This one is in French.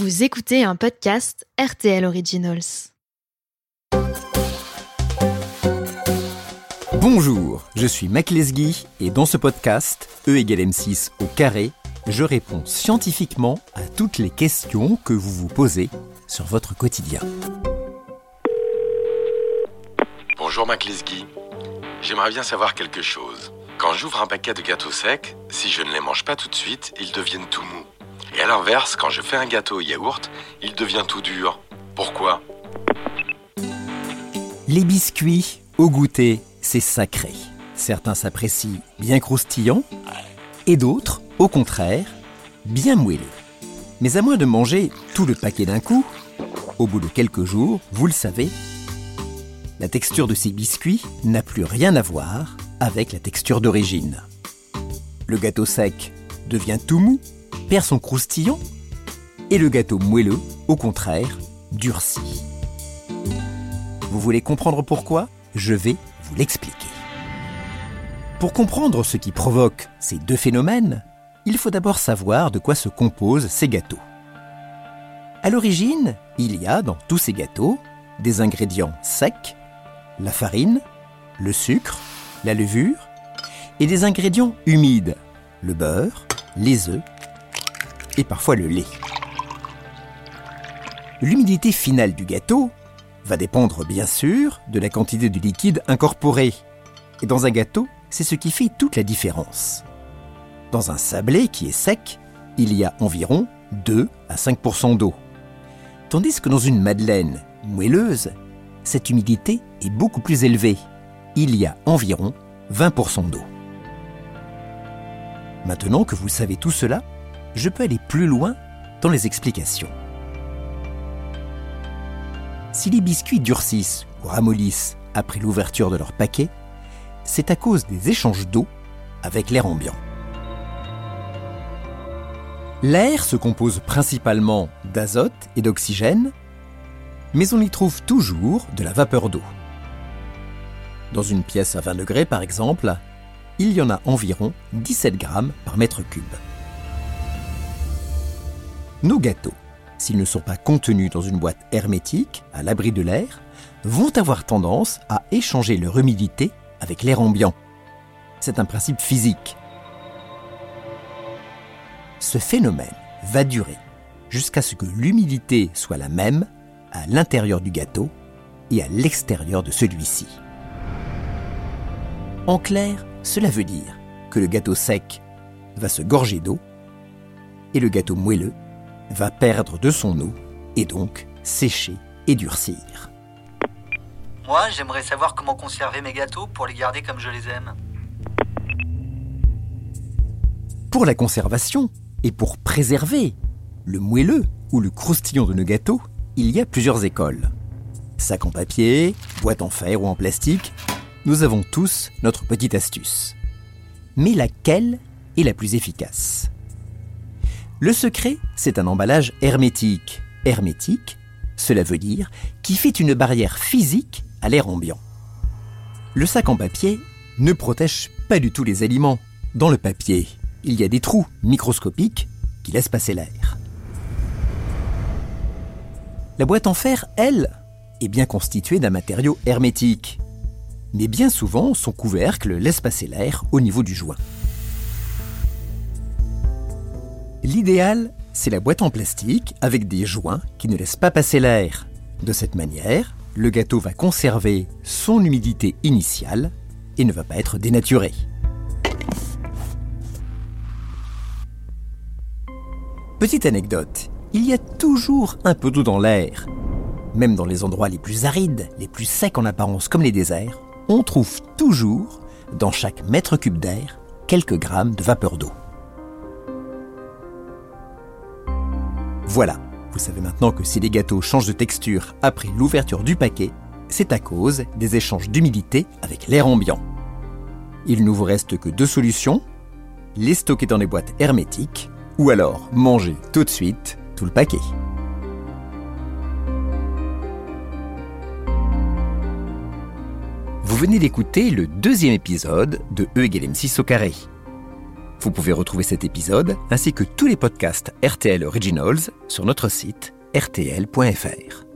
Vous écoutez un podcast RTL Originals. Bonjour, je suis Mac Lesguy et dans ce podcast, E égale M6 au carré, je réponds scientifiquement à toutes les questions que vous vous posez sur votre quotidien. Bonjour Mac Lesguy. J'aimerais bien savoir quelque chose. Quand j'ouvre un paquet de gâteaux secs, si je ne les mange pas tout de suite, ils deviennent tout mous. Et à l'inverse, quand je fais un gâteau au yaourt, il devient tout dur. Pourquoi? Les biscuits au goûter, c'est sacré. Certains s'apprécient bien croustillants et d'autres, au contraire, bien moelleux. Mais à moins de manger tout le paquet d'un coup, au bout de quelques jours, vous le savez, la texture de ces biscuits n'a plus rien à voir avec la texture d'origine. Le gâteau sec devient tout mou perd son croustillant et le gâteau moelleux, au contraire, durcit. Vous voulez comprendre pourquoi? Je vais vous l'expliquer. Pour comprendre ce qui provoque ces deux phénomènes, il faut d'abord savoir de quoi se composent ces gâteaux. À l'origine, il y a dans tous ces gâteaux des ingrédients secs, la farine, le sucre, la levure, et des ingrédients humides, le beurre, les œufs parfois le lait. L'humidité finale du gâteau va dépendre bien sûr de la quantité de liquide incorporé. Et dans un gâteau, c'est ce qui fait toute la différence. Dans un sablé qui est sec, il y a environ 2 à 5% d'eau. Tandis que dans une madeleine moelleuse, cette humidité est beaucoup plus élevée. Il y a environ 20% d'eau. Maintenant que vous savez tout cela, je peux aller plus loin dans les explications. Si les biscuits durcissent ou ramollissent après l'ouverture de leur paquet, c'est à cause des échanges d'eau avec l'air ambiant. L'air se compose principalement d'azote et d'oxygène, mais on y trouve toujours de la vapeur d'eau. Dans une pièce à 20 degrés, par exemple, il y en a environ 17 grammes par mètre cube. Nos gâteaux, s'ils ne sont pas contenus dans une boîte hermétique, à l'abri de l'air, vont avoir tendance à échanger leur humidité avec l'air ambiant. C'est un principe physique. Ce phénomène va durer jusqu'à ce que l'humidité soit la même à l'intérieur du gâteau et à l'extérieur de celui-ci. En clair, cela veut dire que le gâteau sec va se gorger d'eau et le gâteau moelleux va perdre de son eau et donc sécher et durcir. Moi, j'aimerais savoir comment conserver mes gâteaux pour les garder comme je les aime. Pour la conservation et pour préserver le moelleux ou le croustillant de nos gâteaux, il y a plusieurs écoles. Sac en papier, boîte en fer ou en plastique, nous avons tous notre petite astuce. Mais laquelle est la plus efficace? Le secret, c'est un emballage hermétique. Hermétique, cela veut dire qui fait une barrière physique à l'air ambiant. Le sac en papier ne protège pas du tout les aliments. Dans le papier, il y a des trous microscopiques qui laissent passer l'air. La boîte en fer, elle, est bien constituée d'un matériau hermétique. Mais bien souvent, son couvercle laisse passer l'air au niveau du joint. L'idéal, c'est la boîte en plastique avec des joints qui ne laissent pas passer l'air. De cette manière, le gâteau va conserver son humidité initiale et ne va pas être dénaturé. Petite anecdote, il y a toujours un peu d'eau dans l'air. Même dans les endroits les plus arides, les plus secs en apparence comme les déserts, on trouve toujours, dans chaque mètre cube d'air, quelques grammes de vapeur d'eau. Voilà, vous savez maintenant que si les gâteaux changent de texture après l'ouverture du paquet, c'est à cause des échanges d'humidité avec l'air ambiant. Il ne vous reste que deux solutions, les stocker dans des boîtes hermétiques ou alors manger tout de suite tout le paquet. Vous venez d'écouter le deuxième épisode de E égale M6 au carré. Vous pouvez retrouver cet épisode ainsi que tous les podcasts RTL Originals sur notre site rtl.fr.